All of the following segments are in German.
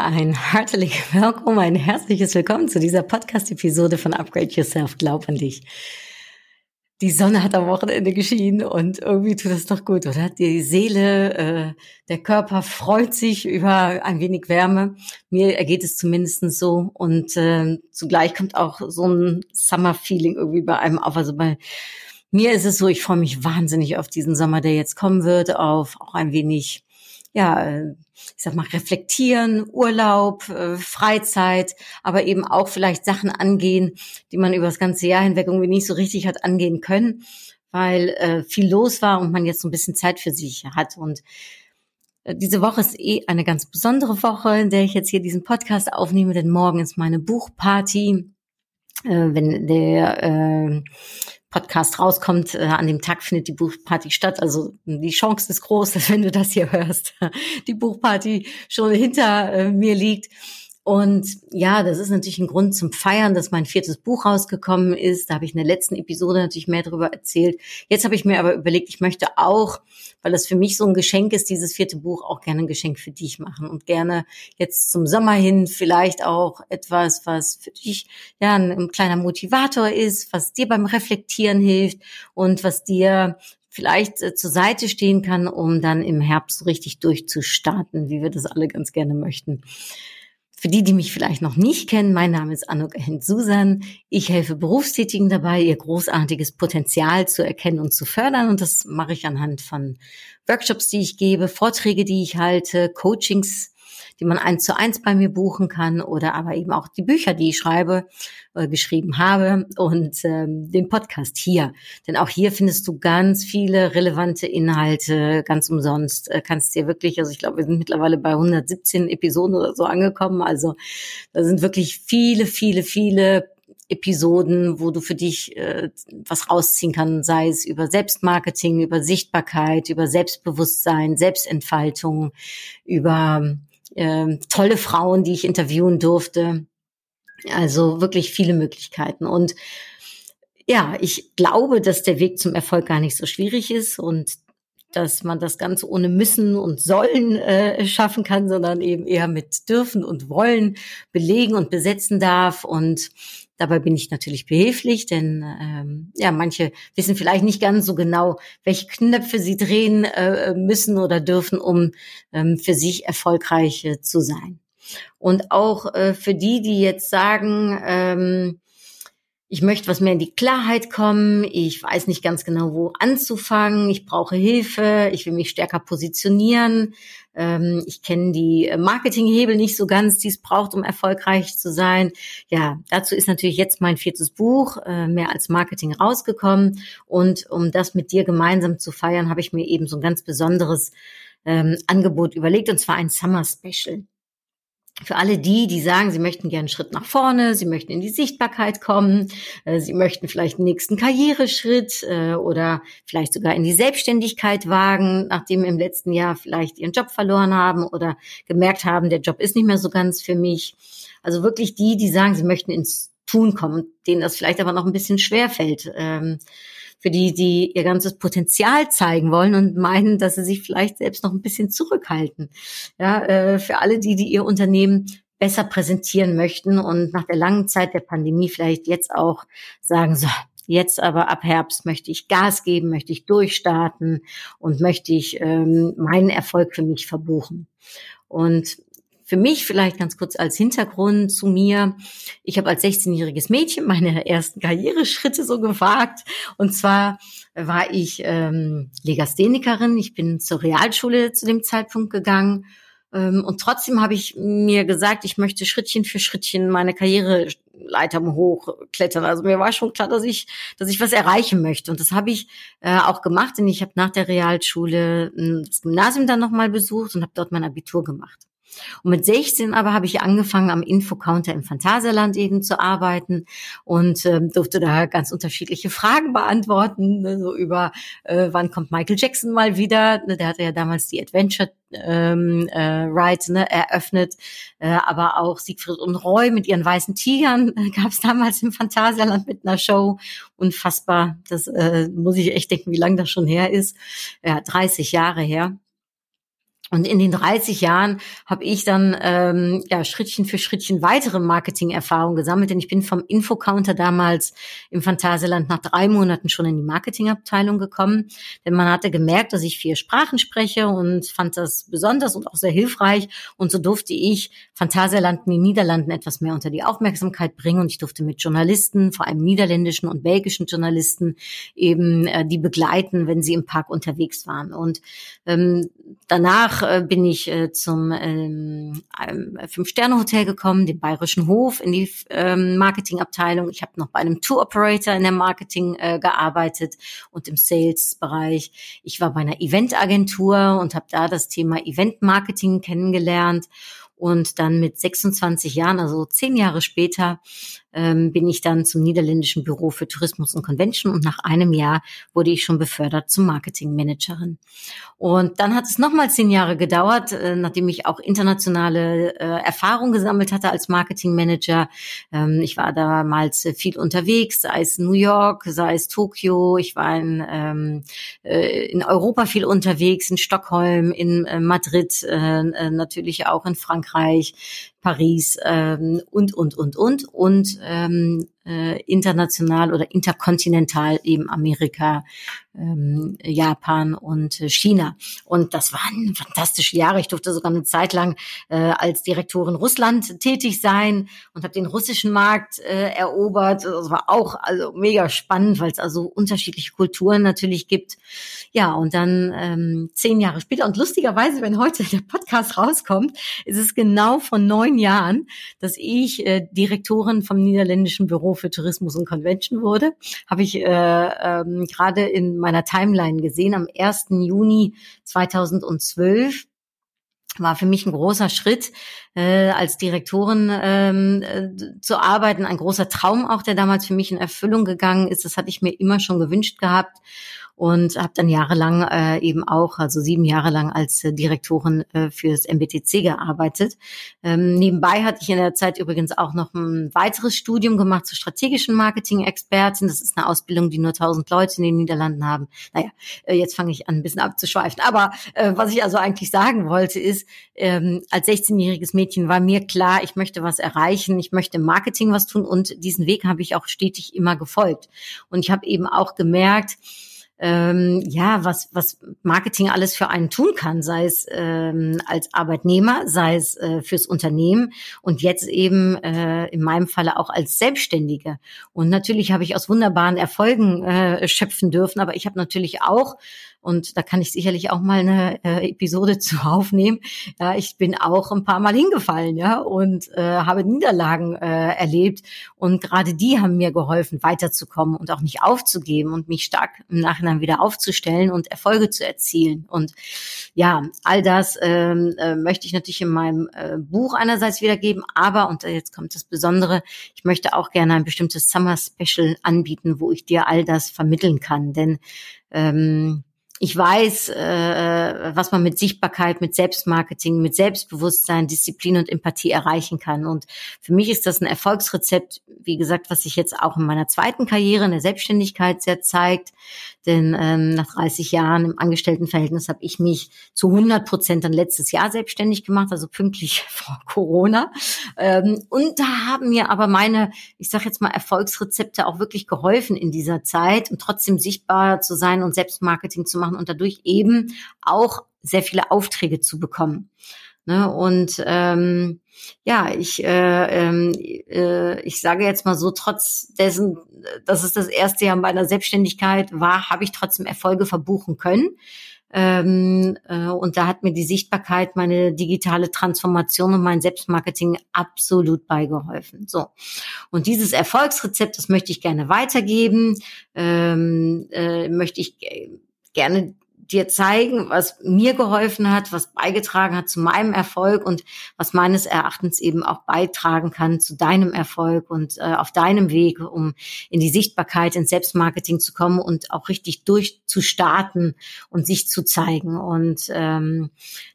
Ja, ein herzliches Willkommen, ein herzliches Willkommen zu dieser Podcast-Episode von Upgrade Yourself. Glaub an dich. Die Sonne hat am Wochenende geschienen und irgendwie tut das doch gut, oder? Die Seele, äh, der Körper freut sich über ein wenig Wärme. Mir ergeht es zumindest so und äh, zugleich kommt auch so ein Summer-Feeling irgendwie bei einem auf. Also bei mir ist es so, ich freue mich wahnsinnig auf diesen Sommer, der jetzt kommen wird, auf auch ein wenig ja, äh, ich sag mal, reflektieren, Urlaub, äh, Freizeit, aber eben auch vielleicht Sachen angehen, die man über das ganze Jahr hinweg irgendwie nicht so richtig hat angehen können, weil äh, viel los war und man jetzt so ein bisschen Zeit für sich hat. Und äh, diese Woche ist eh eine ganz besondere Woche, in der ich jetzt hier diesen Podcast aufnehme, denn morgen ist meine Buchparty. Wenn der äh, Podcast rauskommt, äh, an dem Tag findet die Buchparty statt. Also die Chance ist groß, dass wenn du das hier hörst, die Buchparty schon hinter äh, mir liegt. Und ja, das ist natürlich ein Grund zum Feiern, dass mein viertes Buch rausgekommen ist. Da habe ich in der letzten Episode natürlich mehr darüber erzählt. Jetzt habe ich mir aber überlegt, ich möchte auch, weil das für mich so ein Geschenk ist, dieses vierte Buch auch gerne ein Geschenk für dich machen und gerne jetzt zum Sommer hin vielleicht auch etwas, was für dich ja ein, ein kleiner Motivator ist, was dir beim Reflektieren hilft und was dir vielleicht äh, zur Seite stehen kann, um dann im Herbst so richtig durchzustarten, wie wir das alle ganz gerne möchten. Für die, die mich vielleicht noch nicht kennen, mein Name ist Anuk Susan. Ich helfe Berufstätigen dabei, ihr großartiges Potenzial zu erkennen und zu fördern. Und das mache ich anhand von Workshops, die ich gebe, Vorträge, die ich halte, Coachings, die man eins zu eins bei mir buchen kann oder aber eben auch die Bücher, die ich schreibe, äh, geschrieben habe und ähm, den Podcast hier. Denn auch hier findest du ganz viele relevante Inhalte ganz umsonst. Äh, kannst dir wirklich, also ich glaube, wir sind mittlerweile bei 117 Episoden oder so angekommen. Also da sind wirklich viele, viele, viele Episoden, wo du für dich äh, was rausziehen kannst, sei es über Selbstmarketing, über Sichtbarkeit, über Selbstbewusstsein, Selbstentfaltung, über äh, tolle Frauen, die ich interviewen durfte. Also wirklich viele Möglichkeiten. Und ja, ich glaube, dass der Weg zum Erfolg gar nicht so schwierig ist und dass man das Ganze ohne müssen und sollen äh, schaffen kann, sondern eben eher mit dürfen und wollen belegen und besetzen darf. Und dabei bin ich natürlich behilflich, denn ähm, ja, manche wissen vielleicht nicht ganz so genau, welche Knöpfe sie drehen äh, müssen oder dürfen, um ähm, für sich erfolgreich äh, zu sein. Und auch äh, für die, die jetzt sagen, ähm, ich möchte was mehr in die Klarheit kommen, ich weiß nicht ganz genau, wo anzufangen, ich brauche Hilfe, ich will mich stärker positionieren, ähm, ich kenne die Marketinghebel nicht so ganz, die es braucht, um erfolgreich zu sein. Ja, dazu ist natürlich jetzt mein viertes Buch, äh, mehr als Marketing, rausgekommen. Und um das mit dir gemeinsam zu feiern, habe ich mir eben so ein ganz besonderes ähm, Angebot überlegt, und zwar ein Summer Special für alle die, die sagen, sie möchten gerne einen Schritt nach vorne, sie möchten in die Sichtbarkeit kommen, äh, sie möchten vielleicht den nächsten Karriereschritt äh, oder vielleicht sogar in die Selbstständigkeit wagen, nachdem im letzten Jahr vielleicht ihren Job verloren haben oder gemerkt haben, der Job ist nicht mehr so ganz für mich. Also wirklich die, die sagen, sie möchten ins Tun kommen, denen das vielleicht aber noch ein bisschen schwer fällt. Ähm, für die, die ihr ganzes Potenzial zeigen wollen und meinen, dass sie sich vielleicht selbst noch ein bisschen zurückhalten. Ja, äh, für alle die, die ihr Unternehmen besser präsentieren möchten und nach der langen Zeit der Pandemie vielleicht jetzt auch sagen, so, jetzt aber ab Herbst möchte ich Gas geben, möchte ich durchstarten und möchte ich ähm, meinen Erfolg für mich verbuchen. Und für mich vielleicht ganz kurz als Hintergrund zu mir. Ich habe als 16-jähriges Mädchen meine ersten Karriereschritte so gewagt. Und zwar war ich ähm, Legasthenikerin. Ich bin zur Realschule zu dem Zeitpunkt gegangen. Ähm, und trotzdem habe ich mir gesagt, ich möchte Schrittchen für Schrittchen meine Karriereleiter hochklettern. Also mir war schon klar, dass ich, dass ich was erreichen möchte. Und das habe ich äh, auch gemacht, denn ich habe nach der Realschule äh, das Gymnasium dann nochmal besucht und habe dort mein Abitur gemacht. Und mit 16 aber habe ich angefangen, am Infocounter im Phantasialand eben zu arbeiten und ähm, durfte da ganz unterschiedliche Fragen beantworten, ne, so über äh, wann kommt Michael Jackson mal wieder. Ne, der hatte ja damals die Adventure ähm, äh, Ride ne, eröffnet, äh, aber auch Siegfried und Roy mit ihren weißen Tigern äh, gab es damals im Phantasialand mit einer Show. Unfassbar, das äh, muss ich echt denken, wie lange das schon her ist. Ja, 30 Jahre her. Und in den 30 Jahren habe ich dann ähm, ja Schrittchen für Schrittchen weitere Marketing-Erfahrungen gesammelt, denn ich bin vom Infocounter damals im Phantasialand nach drei Monaten schon in die Marketingabteilung gekommen, denn man hatte gemerkt, dass ich vier Sprachen spreche und fand das besonders und auch sehr hilfreich. Und so durfte ich Phantasialand in den Niederlanden etwas mehr unter die Aufmerksamkeit bringen. Und ich durfte mit Journalisten, vor allem niederländischen und belgischen Journalisten eben äh, die begleiten, wenn sie im Park unterwegs waren. Und ähm, danach äh, bin ich äh, zum ähm, Fünf-Sterne-Hotel gekommen, dem Bayerischen Hof, in die ähm, Marketingabteilung. Ich habe noch bei einem Tour-Operator in der Marketing äh, gearbeitet und im Sales-Bereich. Ich war bei einer Eventagentur und habe da das Thema Event-Marketing kennengelernt. Und dann mit 26 Jahren, also zehn Jahre später, ähm, bin ich dann zum niederländischen Büro für Tourismus und Convention und nach einem Jahr wurde ich schon befördert zum Marketingmanagerin. Und dann hat es nochmal zehn Jahre gedauert, äh, nachdem ich auch internationale äh, Erfahrung gesammelt hatte als Marketingmanager. Ähm, ich war damals viel unterwegs, sei es New York, sei es Tokio. Ich war in, ähm, äh, in Europa viel unterwegs, in Stockholm, in äh, Madrid, äh, äh natürlich auch in Frankreich, Paris ähm, und, und, und, und. Und ähm, äh, international oder interkontinental eben Amerika, ähm, Japan und äh, China. Und das waren fantastische Jahre. Ich durfte sogar eine Zeit lang äh, als Direktorin Russland tätig sein und habe den russischen Markt äh, erobert. Das war auch also mega spannend, weil es also unterschiedliche Kulturen natürlich gibt. Ja, und dann ähm, zehn Jahre später und lustigerweise, wenn heute der Podcast rauskommt, ist es genau vor neun Jahren, dass ich äh, Direktorin vom niederländischen Für Tourismus und Convention wurde, habe ich äh, ähm, gerade in meiner Timeline gesehen. Am 1. Juni 2012 war für mich ein großer Schritt, äh, als Direktorin ähm, äh, zu arbeiten, ein großer Traum auch, der damals für mich in Erfüllung gegangen ist. Das hatte ich mir immer schon gewünscht gehabt und habe dann jahrelang äh, eben auch, also sieben Jahre lang als äh, Direktorin äh, fürs MBTC gearbeitet. Ähm, nebenbei hatte ich in der Zeit übrigens auch noch ein weiteres Studium gemacht zur strategischen Marketing-Expertin. Das ist eine Ausbildung, die nur 1000 Leute in den Niederlanden haben. Naja, äh, jetzt fange ich an, ein bisschen abzuschweifen. Aber äh, was ich also eigentlich sagen wollte, ist, ähm, als 16-jähriges Mädchen war mir klar, ich möchte was erreichen, ich möchte im Marketing was tun und diesen Weg habe ich auch stetig immer gefolgt. Und ich habe eben auch gemerkt, ähm, ja, was, was Marketing alles für einen tun kann, sei es ähm, als Arbeitnehmer, sei es äh, fürs Unternehmen und jetzt eben äh, in meinem Falle auch als Selbstständige. Und natürlich habe ich aus wunderbaren Erfolgen äh, schöpfen dürfen, aber ich habe natürlich auch und da kann ich sicherlich auch mal eine äh, Episode zu aufnehmen. Ja, ich bin auch ein paar Mal hingefallen, ja, und äh, habe Niederlagen äh, erlebt. Und gerade die haben mir geholfen, weiterzukommen und auch nicht aufzugeben und mich stark im Nachhinein wieder aufzustellen und Erfolge zu erzielen. Und ja, all das ähm, äh, möchte ich natürlich in meinem äh, Buch einerseits wiedergeben, aber, und jetzt kommt das Besondere, ich möchte auch gerne ein bestimmtes Summer Special anbieten, wo ich dir all das vermitteln kann. Denn ähm, ich weiß, äh, was man mit Sichtbarkeit, mit Selbstmarketing, mit Selbstbewusstsein, Disziplin und Empathie erreichen kann. Und für mich ist das ein Erfolgsrezept, wie gesagt, was sich jetzt auch in meiner zweiten Karriere in der Selbstständigkeit sehr zeigt. Denn ähm, nach 30 Jahren im Angestelltenverhältnis habe ich mich zu 100 Prozent dann letztes Jahr selbstständig gemacht, also pünktlich vor Corona. Ähm, und da haben mir aber meine, ich sage jetzt mal, Erfolgsrezepte auch wirklich geholfen in dieser Zeit, um trotzdem sichtbar zu sein und Selbstmarketing zu machen machen und dadurch eben auch sehr viele Aufträge zu bekommen. Ne? Und ähm, ja, ich, äh, ähm, äh, ich sage jetzt mal so, trotz dessen, dass es das erste Jahr meiner Selbstständigkeit war, habe ich trotzdem Erfolge verbuchen können. Ähm, äh, und da hat mir die Sichtbarkeit, meine digitale Transformation und mein Selbstmarketing absolut beigeholfen. So. Und dieses Erfolgsrezept, das möchte ich gerne weitergeben, ähm, äh, möchte ich gerne dir zeigen, was mir geholfen hat, was beigetragen hat zu meinem Erfolg und was meines Erachtens eben auch beitragen kann zu deinem Erfolg und äh, auf deinem Weg, um in die Sichtbarkeit, ins Selbstmarketing zu kommen und auch richtig durchzustarten und sich zu zeigen. Und ähm,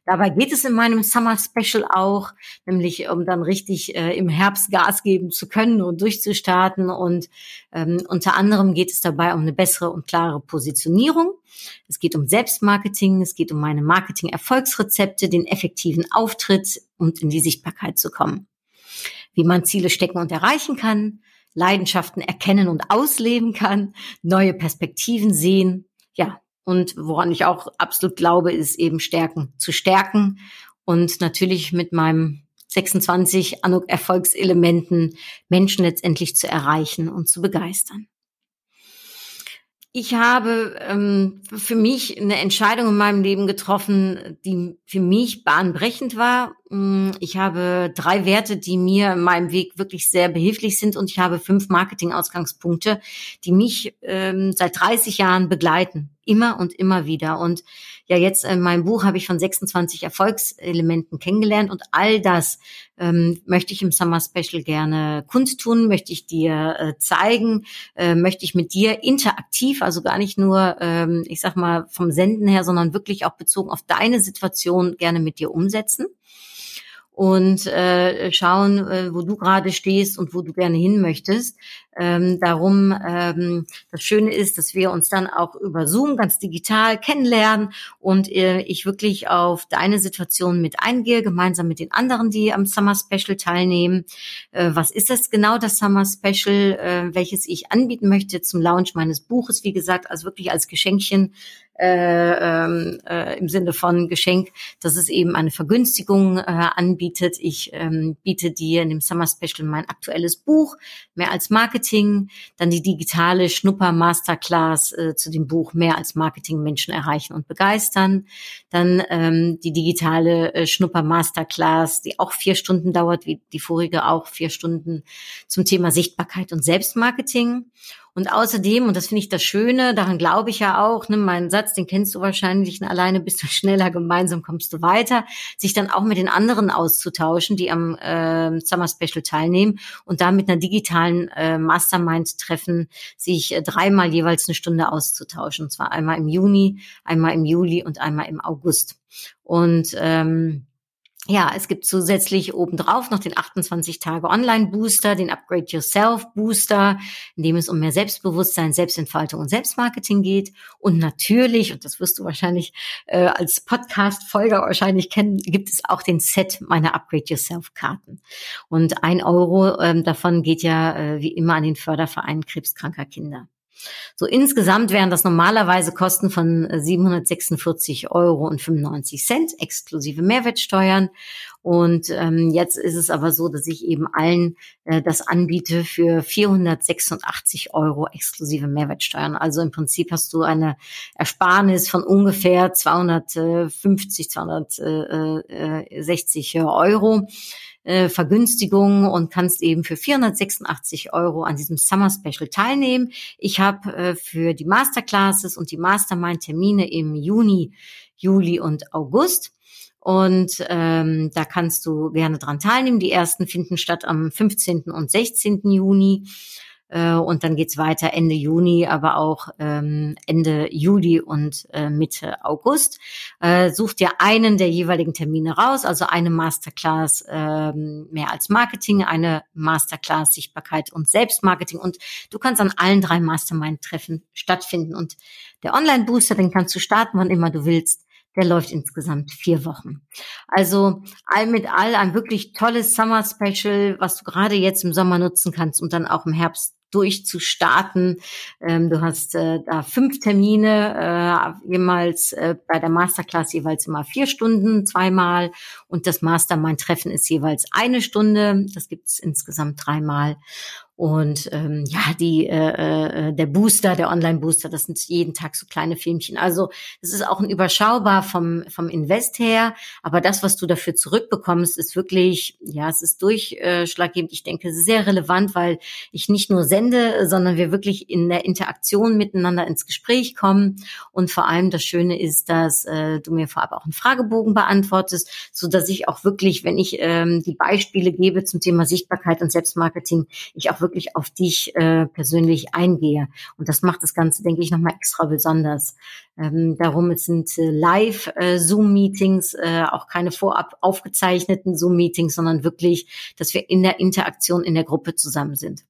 dabei geht es in meinem Summer Special auch, nämlich um dann richtig äh, im Herbst Gas geben zu können und durchzustarten. Und ähm, unter anderem geht es dabei um eine bessere und klare Positionierung. Es geht um Selbstmarketing, es geht um meine Marketing-Erfolgsrezepte, den effektiven Auftritt und in die Sichtbarkeit zu kommen. Wie man Ziele stecken und erreichen kann, Leidenschaften erkennen und ausleben kann, neue Perspektiven sehen, ja, und woran ich auch absolut glaube, ist eben Stärken zu stärken und natürlich mit meinem 26 Erfolgselementen Menschen letztendlich zu erreichen und zu begeistern. Ich habe ähm, für mich eine Entscheidung in meinem Leben getroffen, die für mich bahnbrechend war. Mm, ich habe drei Werte, die mir in meinem Weg wirklich sehr behilflich sind und ich habe fünf Marketing-Ausgangspunkte, die mich ähm, seit 30 Jahren begleiten immer und immer wieder. Und ja, jetzt in meinem Buch habe ich von 26 Erfolgselementen kennengelernt und all das ähm, möchte ich im Summer Special gerne kundtun, möchte ich dir äh, zeigen, äh, möchte ich mit dir interaktiv, also gar nicht nur, ähm, ich sag mal, vom Senden her, sondern wirklich auch bezogen auf deine Situation gerne mit dir umsetzen und äh, schauen, äh, wo du gerade stehst und wo du gerne hin möchtest. Ähm, darum, ähm, das Schöne ist, dass wir uns dann auch über Zoom ganz digital kennenlernen und äh, ich wirklich auf deine Situation mit eingehe, gemeinsam mit den anderen, die am Summer Special teilnehmen. Äh, was ist das genau, das Summer Special, äh, welches ich anbieten möchte zum Launch meines Buches? Wie gesagt, also wirklich als Geschenkchen äh, ähm, äh, im Sinne von Geschenk, dass es eben eine Vergünstigung äh, anbietet. Ich ähm, biete dir in dem Summer Special mein aktuelles Buch, mehr als Marketing, dann die digitale Schnupper Masterclass äh, zu dem Buch mehr als Marketing Menschen erreichen und begeistern, dann ähm, die digitale äh, Schnupper Masterclass, die auch vier Stunden dauert, wie die vorige auch vier Stunden zum Thema Sichtbarkeit und Selbstmarketing. Und außerdem, und das finde ich das Schöne, daran glaube ich ja auch, ne, mein Satz, den kennst du wahrscheinlich, ne, alleine bist du schneller, gemeinsam kommst du weiter, sich dann auch mit den anderen auszutauschen, die am äh, Summer Special teilnehmen und da mit einer digitalen äh, Mastermind treffen, sich äh, dreimal jeweils eine Stunde auszutauschen. Und zwar einmal im Juni, einmal im Juli und einmal im August. Und ähm, ja, es gibt zusätzlich obendrauf noch den 28 Tage Online Booster, den Upgrade Yourself Booster, in dem es um mehr Selbstbewusstsein, Selbstentfaltung und Selbstmarketing geht. Und natürlich, und das wirst du wahrscheinlich äh, als Podcast-Folger wahrscheinlich kennen, gibt es auch den Set meiner Upgrade Yourself Karten. Und ein Euro ähm, davon geht ja äh, wie immer an den Förderverein krebskranker Kinder. So insgesamt wären das normalerweise Kosten von 746 Euro und 95 Cent exklusive Mehrwertsteuern. Und ähm, jetzt ist es aber so, dass ich eben allen äh, das anbiete für 486 Euro exklusive Mehrwertsteuern. Also im Prinzip hast du eine Ersparnis von ungefähr 250, 260 Euro äh, Vergünstigung und kannst eben für 486 Euro an diesem Summer Special teilnehmen. Ich habe äh, für die Masterclasses und die Mastermind-Termine im Juni, Juli und August. Und ähm, da kannst du gerne dran teilnehmen. Die ersten finden statt am 15. und 16. Juni. Äh, und dann geht's weiter Ende Juni, aber auch ähm, Ende Juli und äh, Mitte August. Äh, such dir einen der jeweiligen Termine raus, also eine Masterclass ähm, mehr als Marketing, eine Masterclass Sichtbarkeit und Selbstmarketing. Und du kannst an allen drei Mastermind-Treffen stattfinden. Und der Online-Booster, den kannst du starten, wann immer du willst. Der läuft insgesamt vier Wochen. Also all mit all ein wirklich tolles Summer Special, was du gerade jetzt im Sommer nutzen kannst und dann auch im Herbst durchzustarten. Ähm, du hast äh, da fünf Termine, äh, jemals äh, bei der Masterclass jeweils immer vier Stunden, zweimal. Und das Mastermind-Treffen ist jeweils eine Stunde. Das gibt's insgesamt dreimal. Und ähm, ja, die äh, äh, der Booster, der Online-Booster, das sind jeden Tag so kleine Filmchen. Also es ist auch ein überschaubar vom vom Invest her, aber das, was du dafür zurückbekommst, ist wirklich, ja, es ist durchschlaggebend. Ich denke, sehr relevant, weil ich nicht nur sende, sondern wir wirklich in der Interaktion miteinander ins Gespräch kommen. Und vor allem das Schöne ist, dass äh, du mir vorab auch einen Fragebogen beantwortest, so dass ich auch wirklich, wenn ich ähm, die Beispiele gebe zum Thema Sichtbarkeit und Selbstmarketing, ich auch wirklich auf dich äh, persönlich eingehe. Und das macht das Ganze, denke ich, nochmal extra besonders. Ähm, darum, es sind äh, Live-Zoom-Meetings, äh, äh, auch keine vorab aufgezeichneten Zoom-Meetings, sondern wirklich, dass wir in der Interaktion in der Gruppe zusammen sind.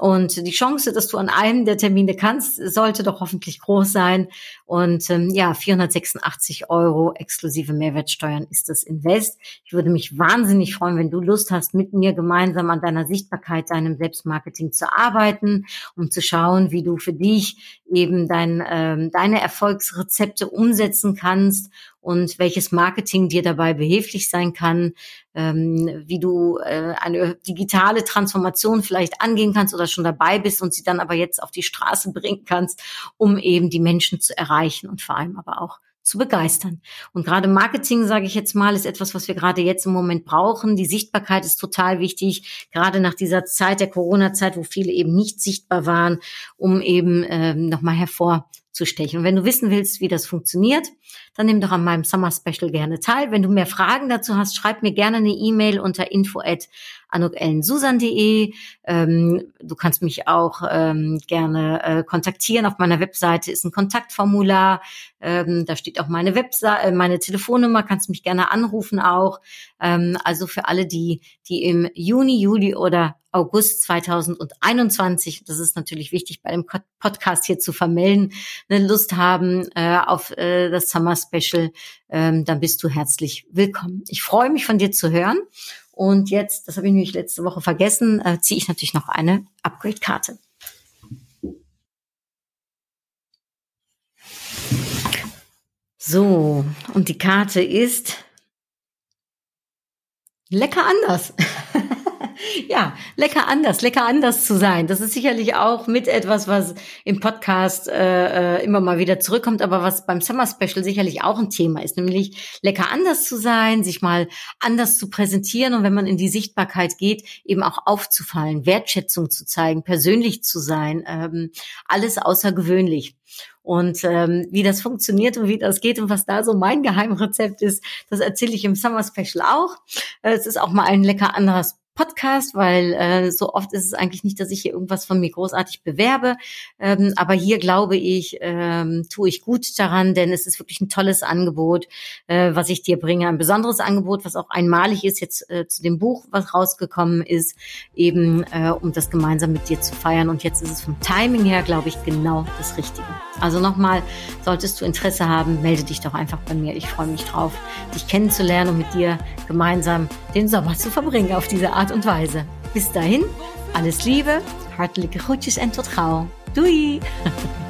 Und die Chance, dass du an einem der Termine kannst, sollte doch hoffentlich groß sein. Und ähm, ja, 486 Euro exklusive Mehrwertsteuern ist das Invest. Ich würde mich wahnsinnig freuen, wenn du Lust hast, mit mir gemeinsam an deiner Sichtbarkeit, deinem Selbstmarketing zu arbeiten, um zu schauen, wie du für dich eben dein, ähm, deine Erfolgsrezepte umsetzen kannst und welches Marketing dir dabei behilflich sein kann, ähm, wie du äh, eine digitale Transformation vielleicht angehen kannst oder schon dabei bist und sie dann aber jetzt auf die Straße bringen kannst, um eben die Menschen zu erreichen und vor allem aber auch zu begeistern. Und gerade Marketing, sage ich jetzt mal, ist etwas, was wir gerade jetzt im Moment brauchen. Die Sichtbarkeit ist total wichtig, gerade nach dieser Zeit der Corona-Zeit, wo viele eben nicht sichtbar waren, um eben ähm, nochmal hervorzustechen. Und wenn du wissen willst, wie das funktioniert, dann nimm doch an meinem Summer Special gerne teil. Wenn du mehr Fragen dazu hast, schreib mir gerne eine E-Mail unter info at anukellensusan.de. Ähm, du kannst mich auch ähm, gerne äh, kontaktieren. Auf meiner Webseite ist ein Kontaktformular. Ähm, da steht auch meine Webseite, äh, meine Telefonnummer. Kannst mich gerne anrufen auch. Ähm, also für alle, die, die im Juni, Juli oder August 2021, das ist natürlich wichtig bei dem Podcast hier zu vermelden, eine Lust haben äh, auf äh, das Summer Special, ähm, dann bist du herzlich willkommen. Ich freue mich von dir zu hören. Und jetzt, das habe ich nämlich letzte Woche vergessen, äh, ziehe ich natürlich noch eine Upgrade-Karte. So, und die Karte ist lecker anders. ja, lecker anders, lecker anders zu sein. Das ist sicherlich auch mit etwas, was im Podcast äh, äh, immer mal wieder zurückkommt, aber was beim Summer Special sicherlich auch ein Thema ist, nämlich lecker anders zu sein, sich mal anders zu präsentieren und wenn man in die Sichtbarkeit geht, eben auch aufzufallen, Wertschätzung zu zeigen, persönlich zu sein, ähm, alles außergewöhnlich. Und ähm, wie das funktioniert und wie das geht und was da so mein Geheimrezept ist, das erzähle ich im Summer Special auch. Äh, es ist auch mal ein lecker anderes Podcast, weil äh, so oft ist es eigentlich nicht, dass ich hier irgendwas von mir großartig bewerbe. Ähm, aber hier glaube ich, ähm, tue ich gut daran, denn es ist wirklich ein tolles Angebot, äh, was ich dir bringe. Ein besonderes Angebot, was auch einmalig ist jetzt äh, zu dem Buch, was rausgekommen ist, eben äh, um das gemeinsam mit dir zu feiern. Und jetzt ist es vom Timing her, glaube ich, genau das Richtige. Also nochmal, solltest du Interesse haben, melde dich doch einfach bei mir. Ich freue mich drauf, dich kennenzulernen und mit dir gemeinsam den Sommer zu verbringen auf diese Art und Weise. Bis dahin, alles Liebe, hartelijke groetjes en tot gauw. Doei!